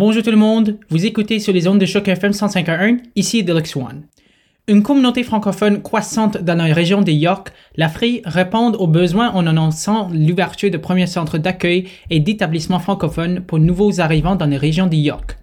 Bonjour tout le monde, vous écoutez sur les ondes de choc FM 105.1, ici Deluxe One. Une communauté francophone croissante dans la région de York, l'Afrique répond aux besoins en annonçant l'ouverture de premiers centres d'accueil et d'établissements francophones pour nouveaux arrivants dans les régions de York.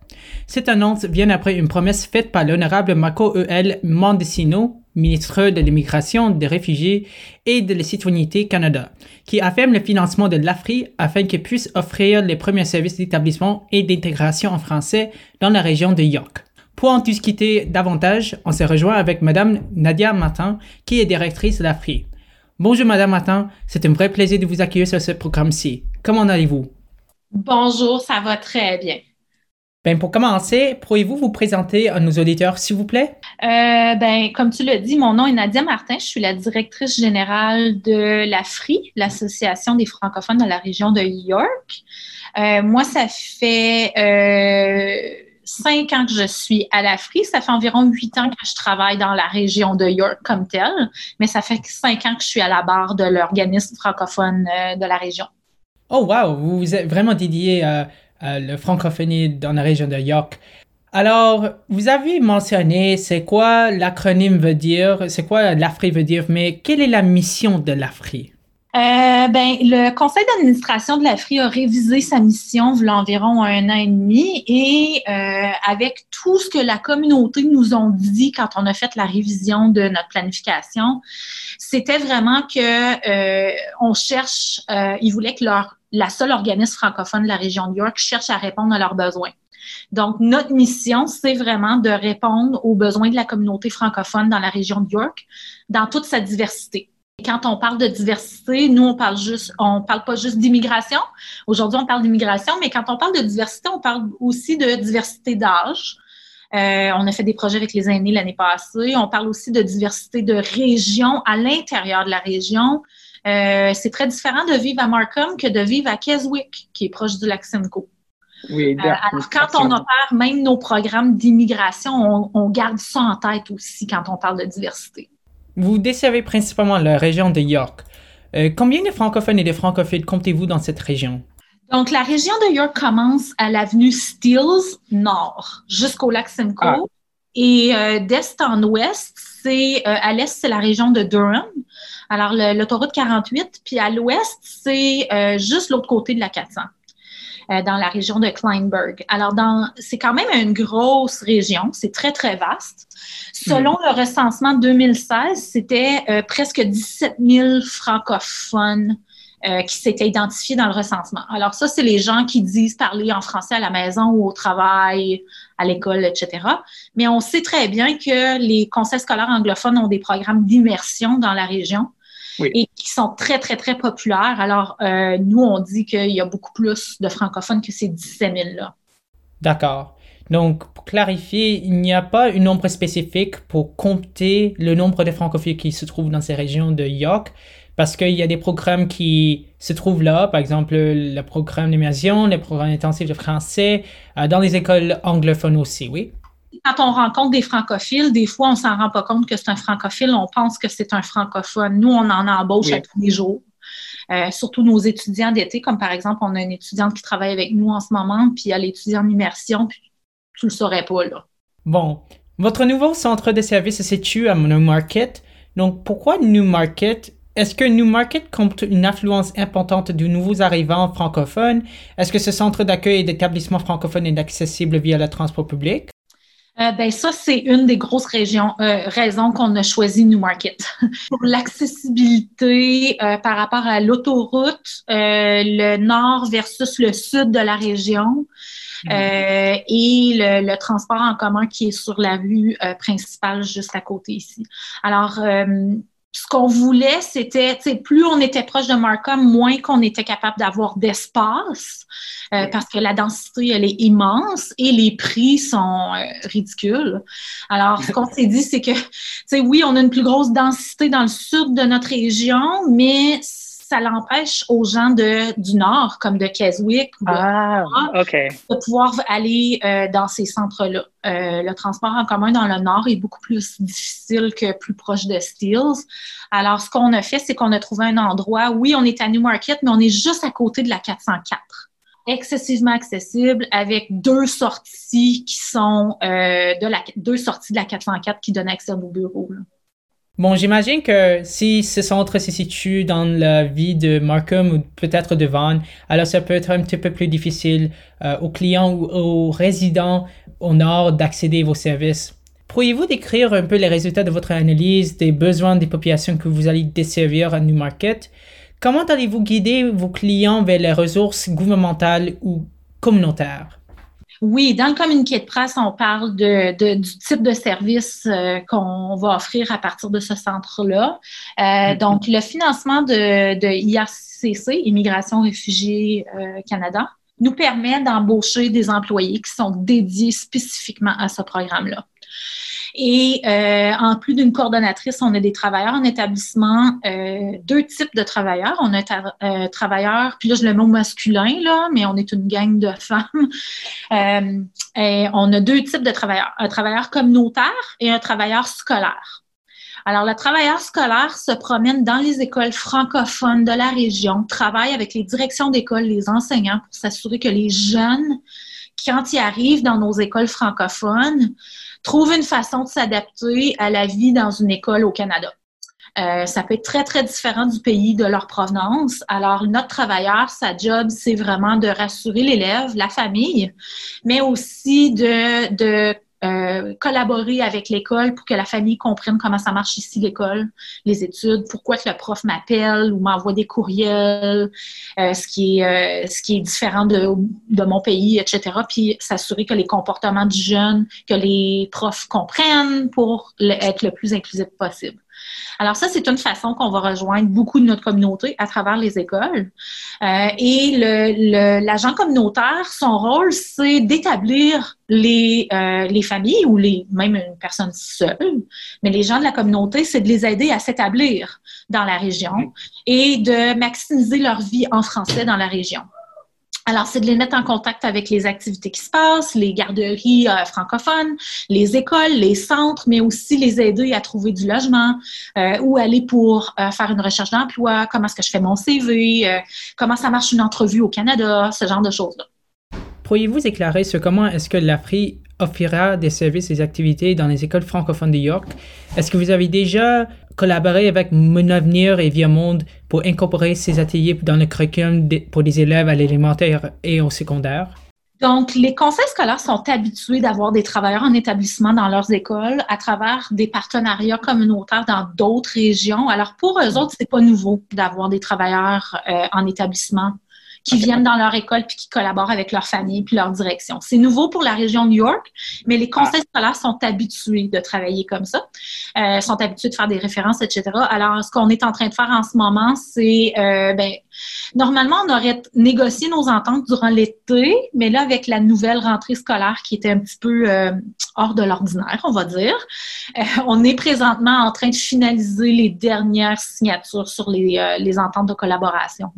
Cette annonce vient après une promesse faite par l'honorable Marco E.L. Mendicino, ministre de l'Immigration, des Réfugiés et de la Citoyenneté Canada, qui affirme le financement de l'AFRI afin qu'il puisse offrir les premiers services d'établissement et d'intégration en français dans la région de York. Pour en discuter davantage, on se rejoint avec Madame Nadia Martin, qui est directrice de l'AFRI. Bonjour Madame Martin, c'est un vrai plaisir de vous accueillir sur ce programme-ci. Comment allez-vous? Bonjour, ça va très bien. Ben, pour commencer, pourriez-vous vous présenter à nos auditeurs, s'il vous plaît? Euh, ben, comme tu l'as dit, mon nom est Nadia Martin. Je suis la directrice générale de l'AFRI, l'Association des francophones dans la région de York. Euh, moi, ça fait euh, cinq ans que je suis à l'AFRI. Ça fait environ huit ans que je travaille dans la région de York comme telle, mais ça fait cinq ans que je suis à la barre de l'organisme francophone de la région. Oh, wow! Vous vous êtes vraiment dédié à euh, le francophonie dans la région de York. Alors, vous avez mentionné c'est quoi l'acronyme veut dire, c'est quoi l'AFRI veut dire, mais quelle est la mission de l'AFRI? Euh, ben, le conseil d'administration de l'AFRI a révisé sa mission il y a environ un an et demi et euh, avec tout ce que la communauté nous ont dit quand on a fait la révision de notre planification, c'était vraiment que on cherche, ils voulaient que leur la seule organisme francophone de la région de York cherche à répondre à leurs besoins. Donc, notre mission, c'est vraiment de répondre aux besoins de la communauté francophone dans la région de York, dans toute sa diversité. Et quand on parle de diversité, nous, on parle juste, on parle pas juste d'immigration. Aujourd'hui, on parle d'immigration, mais quand on parle de diversité, on parle aussi de diversité d'âge. Euh, on a fait des projets avec les aînés l'année passée. On parle aussi de diversité de région à l'intérieur de la région. Euh, c'est très différent de vivre à Markham que de vivre à Keswick, qui est proche du lac Simcoe. Oui, euh, alors, quand on opère même nos programmes d'immigration, on, garde ça en tête aussi quand on parle de diversité. Vous desservez principalement la région de York. Euh, combien de francophones et de francophiles comptez-vous dans cette région? Donc, la région de York commence à l'avenue Steeles Nord jusqu'au lac Simcoe. Ah. Et d'est en ouest, c'est à l'est, c'est la région de Durham. Alors, l'autoroute 48, puis à l'ouest, c'est euh, juste l'autre côté de la 400. Euh, dans la région de Kleinberg. Alors, c'est quand même une grosse région, c'est très, très vaste. Selon mm. le recensement 2016, c'était euh, presque 17 000 francophones qui s'étaient identifiés dans le recensement. Alors, ça, c'est les gens qui disent parler en français à la maison ou au travail, à l'école, etc. Mais on sait très bien que les conseils scolaires anglophones ont des programmes d'immersion dans la région et qui sont très, très, très populaires. Alors, euh, nous, on dit qu'il y a beaucoup plus de francophones que ces 17 000-là. D'accord. Donc, pour clarifier, il n'y a pas un nombre spécifique pour compter le nombre de francophones qui se trouvent dans ces régions de York, parce qu'il y a des programmes qui se trouvent là, par exemple le programme d'immersion, le programme intensif de français, euh, dans les écoles anglophones aussi, oui? quand on rencontre des francophiles, des fois, on s'en rend pas compte que c'est un francophile, on pense que c'est un francophone. Nous, on en embauche à tous les jours. Euh, surtout nos étudiants d'été, comme par exemple, on a une étudiante qui travaille avec nous en ce moment, puis elle étudie en immersion, puis tu le saurais pas, là. Bon. Votre nouveau centre de service se situe à Newmarket. Donc, pourquoi Newmarket? Est-ce que Newmarket compte une influence importante de nouveaux arrivants francophones? Est-ce que ce centre d'accueil et d'établissement francophone est accessible via le transport public? Euh, ben ça, c'est une des grosses régions, euh, raisons qu'on a choisi Newmarket. Pour l'accessibilité euh, par rapport à l'autoroute, le nord versus le sud de la région mm. et le, le, transport en commun qui est sur la rue principale juste à côté ici. Alors, ce qu'on voulait, c'était, plus on était proche de Markham, moins qu'on était capable d'avoir d'espace, euh, parce que la densité, elle est immense et les prix sont euh, ridicules. Alors, ce qu'on s'est dit, c'est que, oui, on a une plus grosse densité dans le sud de notre région, mais ça l'empêche aux gens de, du Nord, comme de Keswick, ou de, ah, de pouvoir aller euh, dans ces centres-là. Euh, le transport en commun dans le Nord est beaucoup plus difficile que plus proche de Steels. Alors, ce qu'on a fait, c'est qu'on a trouvé un endroit, oui, on est à Newmarket, mais on est juste à côté de la 404. excessivement accessible avec deux sorties qui sont de la deux sorties de la 404 qui donnent accès à nos bureaux. Bon, j'imagine que si ce centre se situe dans la ville de Markham ou peut-être de Vaughan, alors ça peut être un petit peu plus difficile aux clients ou aux résidents au nord d'accéder à vos services. Pourriez-vous décrire un peu les résultats de votre analyse des besoins des populations que vous allez desservir à Newmarket? Comment allez-vous guider vos clients vers les ressources gouvernementales ou communautaires? Oui, dans le communiqué de presse, on parle de, du type de service euh, qu'on va offrir à partir de ce centre-là. Euh, mm-hmm. Donc, le financement de, de IRCC, Immigration Réfugiés euh, Canada, nous permet d'embaucher des employés qui sont dédiés spécifiquement à ce programme-là. Et euh, en plus d'une coordonnatrice, on a des travailleurs en établissement, euh, deux types de travailleurs. On a un euh, travailleur, puis là je le mot masculin, là, mais on est une gang de femmes. et on a deux types de travailleurs, un travailleur communautaire et un travailleur scolaire. Alors, le travailleur scolaire se promène dans les écoles francophones de la région, travaille avec les directions d'école, les enseignants pour s'assurer que les jeunes, quand ils arrivent dans nos écoles francophones, trouvent une façon de s'adapter à la vie dans une école au Canada. Euh, ça peut être très, très différent du pays de leur provenance. Alors, notre travailleur, sa job, c'est vraiment de rassurer l'élève, la famille, mais aussi de, de euh, collaborer avec l'école pour que la famille comprenne comment ça marche ici l'école, les études, pourquoi que le prof m'appelle ou m'envoie des courriels, euh, ce qui est euh, ce qui est différent de, de mon pays, etc. Puis s'assurer que les comportements du jeune, que les profs comprennent pour être le plus inclusif possible. Alors ça, c'est une façon qu'on va rejoindre beaucoup de notre communauté à travers les écoles. Euh, et l'agent communautaire, son rôle, c'est d'établir les, euh, les familles ou les, même une personne seule, mais les gens de la communauté, c'est de les aider à s'établir dans la région et de maximiser leur vie en français dans la région. Alors, c'est de les mettre en contact avec les activités qui se passent, les garderies euh, francophones, les écoles, les centres, mais aussi les aider à trouver du logement, euh, ou aller pour euh, faire une recherche d'emploi, comment est-ce que je fais mon CV, comment ça marche une entrevue au Canada, ce genre de choses-là. Pourriez-vous éclairer sur comment est-ce que l'Afrique offrira des services et activités dans les écoles francophones de York? Est-ce que vous avez déjà collaborer avec Mon Avenir et Via Monde pour incorporer ces ateliers dans le curriculum pour des élèves à l'élémentaire et au secondaire? Donc, les conseils scolaires sont habitués d'avoir des travailleurs en établissement dans leurs écoles à travers des partenariats communautaires dans d'autres régions. Alors, pour eux autres, c'est pas nouveau d'avoir des travailleurs euh, en établissement qui viennent dans leur école puis qui collaborent avec leur famille puis leur direction. C'est nouveau pour la région New York, mais les conseils ah. scolaires sont habitués de travailler comme ça, euh, sont habitués de faire des références, etc. Alors, ce qu'on est en train de faire en ce moment, c'est, euh, ben, normalement, on aurait négocié nos ententes durant l'été, mais là, avec la nouvelle rentrée scolaire qui était un petit peu euh, hors de l'ordinaire, on va dire, euh, on est présentement en train de finaliser les dernières signatures sur les, les ententes de collaboration.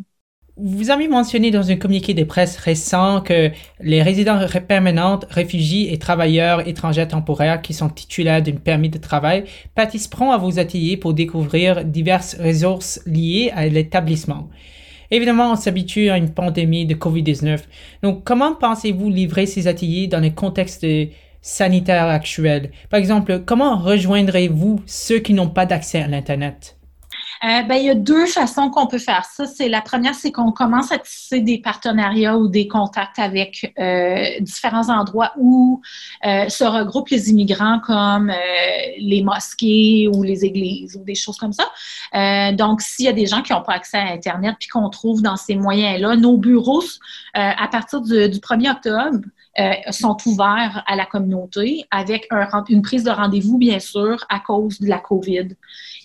Vous avez mentionné dans un communiqué de presse récent que les résidents permanents, réfugiés et travailleurs étrangers temporaires qui sont titulaires d'un permis de travail participeront à vos ateliers pour découvrir diverses ressources liées à l'établissement. Évidemment, on s'habitue à une pandémie de COVID-19. Donc, comment pensez-vous livrer ces ateliers dans le contexte sanitaire actuel? Par exemple, comment rejoindrez-vous ceux qui n'ont pas d'accès à l'Internet? Euh, ben, il y a deux façons qu'on peut faire ça. C'est la première, c'est qu'on commence à tisser des partenariats ou des contacts avec euh, différents endroits où euh, se regroupent les immigrants, comme les mosquées ou les églises ou des choses comme ça. donc, s'il y a des gens qui n'ont pas accès à Internet puis qu'on trouve dans ces moyens-là, nos bureaux, à partir du, du 1er octobre, sont ouverts à la communauté avec un, une prise de rendez-vous, bien sûr, à cause de la COVID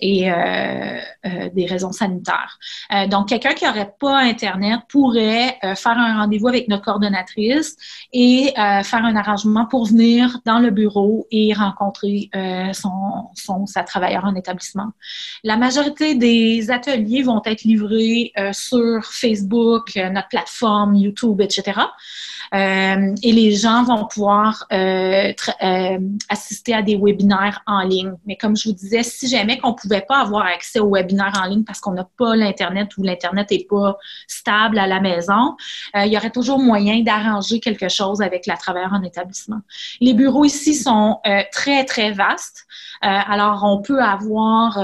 et euh, euh, des raisons sanitaires. Euh, donc, quelqu'un qui n'aurait pas Internet pourrait faire un rendez-vous avec notre coordonnatrice et faire un arrangement pour venir dans le bureau et rencontrer son, son, sa travailleur en établissement. La majorité des ateliers vont être livrés sur Facebook, notre plateforme, YouTube, etc. Euh, et les gens vont pouvoir euh, euh, assister à des webinaires en ligne. Mais comme je vous disais, si jamais qu'on ne pouvait pas avoir accès aux webinaires, webinaire en ligne parce qu'on n'a pas l'Internet ou l'Internet n'est pas stable à la maison, il y aurait toujours moyen d'arranger quelque chose avec la travailleur en établissement. Les bureaux ici sont très, très vastes. alors, on peut avoir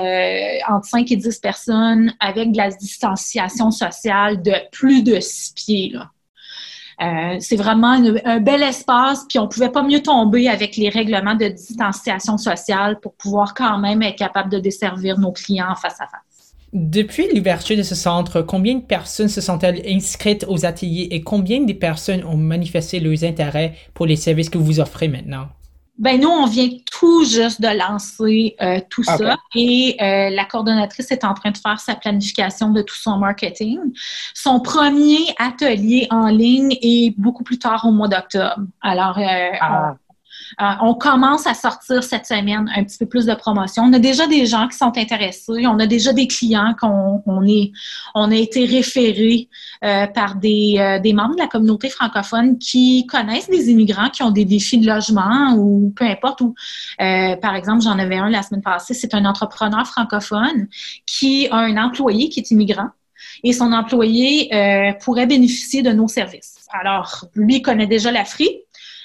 entre 5 et 10 personnes avec de la distanciation sociale de plus de 6 pieds. Euh, c'est vraiment un bel espace, puis on pouvait pas mieux tomber avec les règlements de distanciation sociale pour pouvoir quand même être capable de desservir nos clients face à face. Depuis l'ouverture de ce centre, combien de personnes se sont-elles inscrites aux ateliers et combien de personnes ont manifesté leurs intérêts pour les services que vous offrez maintenant? Ben nous, on vient tout juste de lancer euh, tout ça et euh, la coordonnatrice est en train de faire sa planification de tout son marketing. Son premier atelier en ligne est beaucoup plus tard au mois d'octobre. Alors, euh, ah. Euh, on commence à sortir cette semaine un petit peu plus de promotion. On a déjà des gens qui sont intéressés. On a déjà des clients qu'on on est, on a été référés euh, par des, euh, des membres de la communauté francophone qui connaissent des immigrants qui ont des défis de logement ou peu importe. Par exemple, j'en avais un la semaine passée. C'est un entrepreneur francophone qui a un employé qui est immigrant et son employé pourrait bénéficier de nos services. Alors, lui connaît déjà la FRI,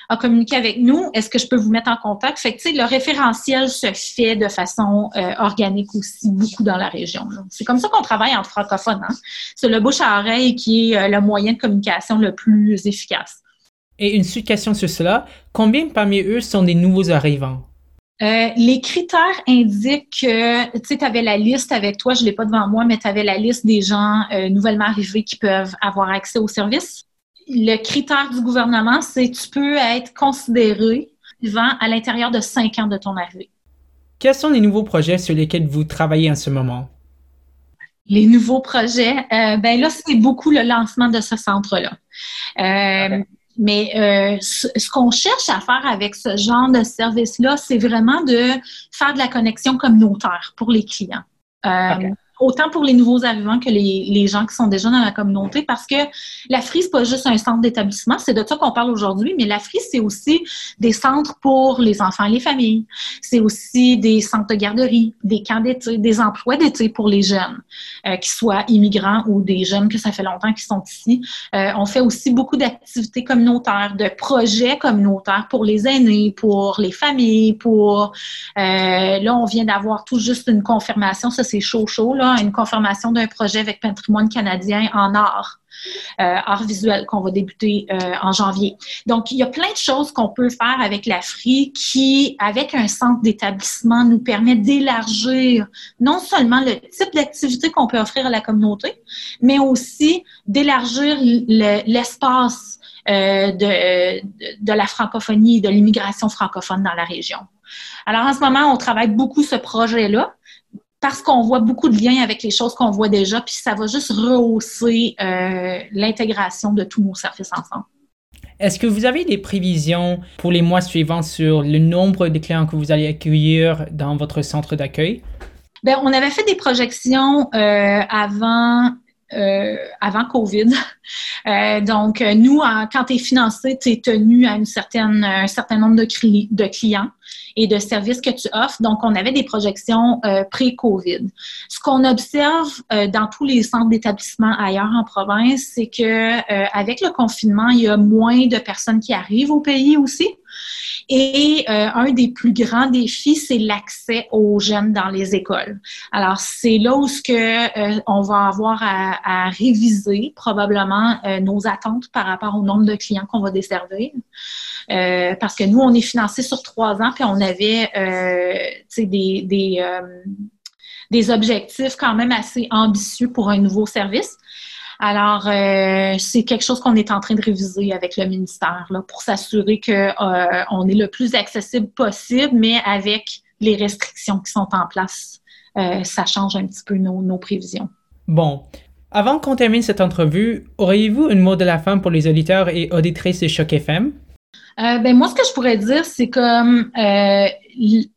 a communiqué avec nous. Est-ce que je peux vous mettre en contact? Fait que, le référentiel se fait de façon euh, organique aussi beaucoup dans la région. C'est comme ça qu'on travaille en francophone. Hein? C'est le bouche à oreille qui est euh, le moyen de communication le plus efficace. Et une suite question sur cela. Combien parmi eux sont des nouveaux arrivants? Euh, les critères indiquent que, tu sais, tu avais la liste avec toi, je ne l'ai pas devant moi, mais tu avais la liste des gens nouvellement arrivés qui peuvent avoir accès au service le critère du gouvernement, c'est tu peux être considéré vivant à l'intérieur de cinq ans de ton arrivée. Quels sont les nouveaux projets sur lesquels vous travaillez en ce moment? Les nouveaux projets, euh, ben là, c'est beaucoup le lancement de ce centre-là. Euh, mais euh, ce, qu'on cherche à faire avec ce genre de service-là, c'est vraiment de faire de la connexion communautaire pour les clients autant pour les nouveaux arrivants que les, les, gens qui sont déjà dans la communauté, parce que la frise, c'est pas juste un centre d'établissement, c'est de ça qu'on parle aujourd'hui, mais la frise, c'est aussi des centres pour les enfants et les familles. C'est aussi des centres de garderie, des camps d'été, des emplois d'été pour les jeunes, euh, qui soient immigrants ou des jeunes que ça fait longtemps qu'ils sont ici. Euh, on fait aussi beaucoup d'activités communautaires, de projets communautaires pour les aînés, pour les familles, pour... Euh, là, on vient d'avoir tout juste une confirmation, ça c'est chaud chaud, là, une confirmation d'un projet avec Patrimoine canadien en art. Euh, art visuel qu'on va débuter euh, en janvier. Donc, il y a plein de choses qu'on peut faire avec la FRI qui, avec un centre d'établissement, nous permet d'élargir non seulement le type d'activité qu'on peut offrir à la communauté, mais aussi d'élargir l'espace euh, de, de, la francophonie de l'immigration francophone dans la région. Alors, en ce moment, on travaille beaucoup ce projet-là parce qu'on voit beaucoup de liens avec les choses qu'on voit déjà, puis ça va juste rehausser euh, l'intégration de tous nos services ensemble. Est-ce que vous avez des prévisions pour les mois suivants sur le nombre de clients que vous allez accueillir dans votre centre d'accueil? Bien, on avait fait des projections euh, avant euh, avant COVID. Euh, donc, nous, quand tu es financé, tu es tenu à une certaine, un certain nombre de, clients et de services que tu offres. Donc, on avait des projections euh, pré-COVID. Ce qu'on observe dans tous les centres d'établissement ailleurs en province, c'est que avec le confinement, il y a moins de personnes qui arrivent au pays aussi. Et euh, un des plus grands défis, c'est l'accès aux jeunes dans les écoles. Alors, c'est là où ce que euh, on va avoir à, réviser probablement euh, nos attentes par rapport au nombre de clients qu'on va desservir. parce que nous, on est financé sur trois ans, puis on avait des, des, des objectifs quand même assez ambitieux pour un nouveau service. Alors, euh, c'est quelque chose qu'on est en train de réviser avec le ministère pour s'assurer qu'on euh, est le plus accessible possible, mais avec les restrictions qui sont en place. Euh, ça change un petit peu nos, nos prévisions. Bon. Avant qu'on termine cette entrevue, auriez-vous une mot de la fin pour les auditeurs et auditrices de Choc FM? Euh, ben moi, ce que je pourrais dire, c'est comme euh,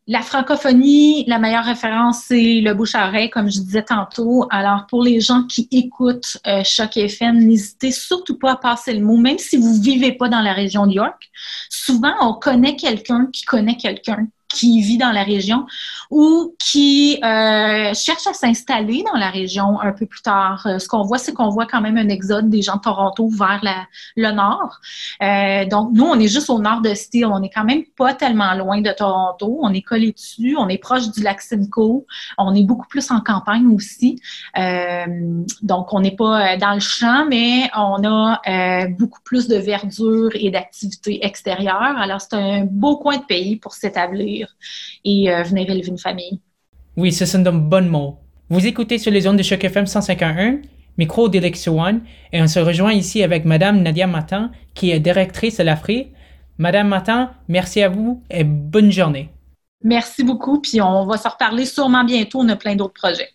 la francophonie, la meilleure référence, c'est le bouche à comme je disais tantôt. Alors, pour les gens qui écoutent euh, Choc FM, n'hésitez surtout pas à passer le mot, même si vous vivez pas dans la région de York. Souvent, on connaît quelqu'un qui connaît quelqu'un qui vit dans la région ou qui euh, cherche à s'installer dans la région un peu plus tard. Euh, ce qu'on voit, c'est qu'on voit quand même un exode des gens de Toronto vers le nord. Euh, donc, nous, on est juste au nord de Steele. On est quand même pas tellement loin de Toronto. On est collé dessus. On est proche du lac Simcoe. On est beaucoup plus en campagne aussi. Donc, on n'est pas dans le champ, mais on a beaucoup plus de verdure et d'activités extérieures. Alors, c'est un beau coin de pays pour s'établir et euh, venir élever une famille. Oui, ce sont de bons mots. Vous écoutez sur les ondes de Choc FM 151, micro d'Elex One, et on se rejoint ici avec Madame Nadia Matin, qui est directrice de l'AFRI. Madame Matin, merci à vous et bonne journée. Merci beaucoup, puis on va se reparler sûrement bientôt. On a plein d'autres projets.